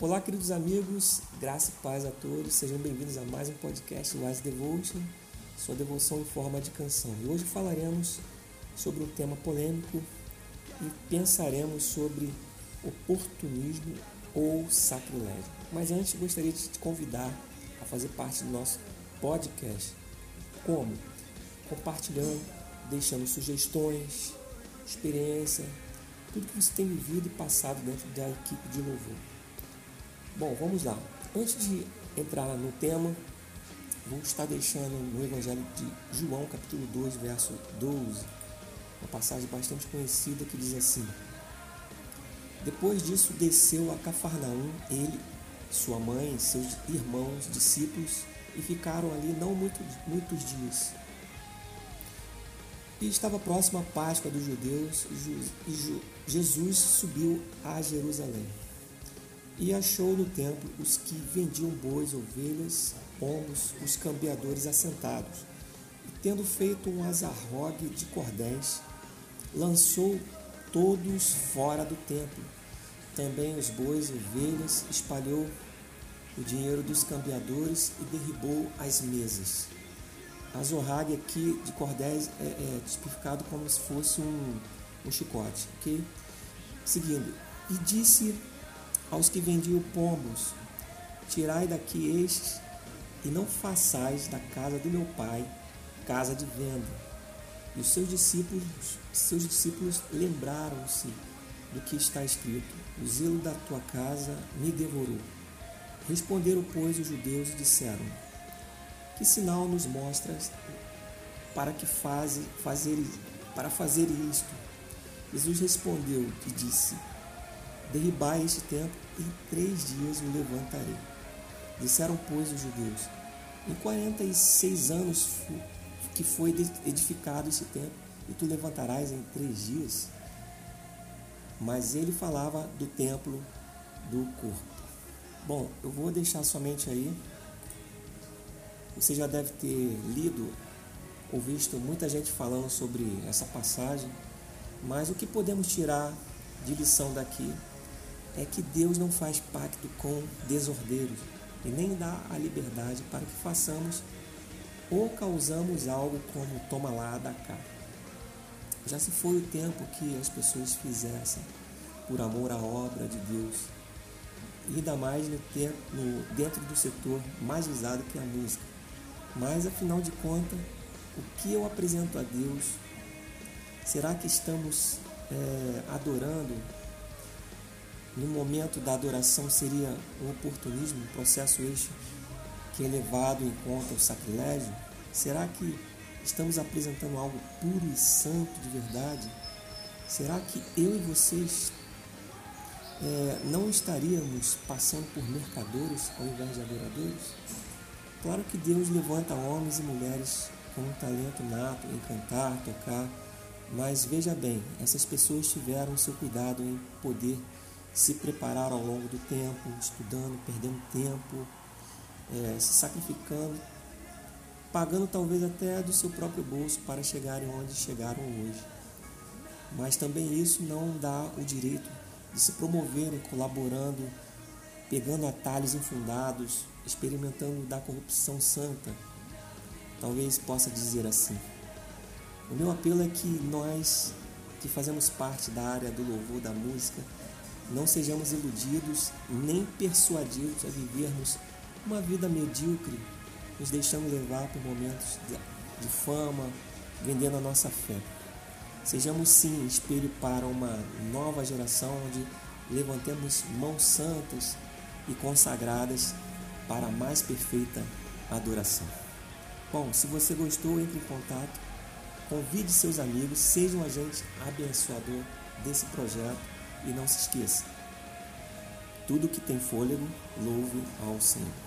Olá, queridos amigos, graça e paz a todos, sejam bem-vindos a mais um podcast Wise Devotion, sua devoção em forma de canção. E hoje falaremos sobre um tema polêmico e pensaremos sobre oportunismo ou sacrilégio. Mas antes, gostaria de te convidar a fazer parte do nosso podcast. Como? Compartilhando, deixando sugestões, experiência, tudo que você tem vivido e passado dentro da equipe de louvor. Bom, vamos lá. Antes de entrar no tema, vou estar deixando no Evangelho de João, capítulo 2, verso 12, uma passagem bastante conhecida que diz assim: Depois disso, desceu a Cafarnaum, ele, sua mãe, seus irmãos, discípulos, e ficaram ali não muito, muitos dias. E estava próximo à Páscoa dos judeus, e Jesus subiu a Jerusalém. E achou no templo os que vendiam bois, ovelhas, pombos, os cambiadores assentados. E tendo feito um azarrogue de cordéis, lançou todos fora do templo. Também os bois e ovelhas espalhou o dinheiro dos cambiadores e derribou as mesas. Azorrague aqui de cordéis é, é tipificado como se fosse um, um chicote, ok? Seguindo, e disse aos que vendiam pombos: Tirai daqui estes, e não façais da casa do meu pai casa de venda. E os seus discípulos, seus discípulos lembraram-se do que está escrito: O zelo da tua casa me devorou. Responderam, pois, os judeus e disseram: Que sinal nos mostras para que faze, fazer, para fazer isto? Jesus respondeu e disse: Derribai este templo, em três dias o levantarei. Disseram, pois, os judeus: Em quarenta e seis anos que foi edificado este templo, e tu levantarás em três dias? Mas ele falava do templo do corpo. Bom, eu vou deixar somente aí. Você já deve ter lido ou visto muita gente falando sobre essa passagem, mas o que podemos tirar de lição daqui é que Deus não faz pacto com desordeiros e nem dá a liberdade para que façamos ou causamos algo como toma lá da cá. Já se foi o tempo que as pessoas fizessem por amor à obra de Deus, ainda mais no, tempo, no dentro do setor mais visado que é a música. Mas afinal de contas, o que eu apresento a Deus? Será que estamos é, adorando no momento da adoração seria um oportunismo, um processo este que é levado em conta o sacrilégio? Será que estamos apresentando algo puro e santo de verdade? Será que eu e vocês é, não estaríamos passando por mercadores ao invés de adoradores? Claro que Deus levanta homens e mulheres com um talento nato em cantar, tocar, mas veja bem, essas pessoas tiveram seu cuidado em poder se preparar ao longo do tempo, estudando, perdendo tempo, é, se sacrificando, pagando talvez até do seu próprio bolso para chegarem onde chegaram hoje. Mas também isso não dá o direito de se promoverem colaborando, pegando atalhos infundados, experimentando da corrupção santa. Talvez possa dizer assim. O meu apelo é que nós que fazemos parte da área do louvor, da música, não sejamos iludidos nem persuadidos a vivermos uma vida medíocre, nos deixando levar por momentos de fama, vendendo a nossa fé. Sejamos sim espelho para uma nova geração onde levantemos mãos santas e consagradas para a mais perfeita adoração. Bom, se você gostou, entre em contato, convide seus amigos, seja um agente abençoador desse projeto e não se esqueça: tudo que tem fôlego, louve ao Senhor.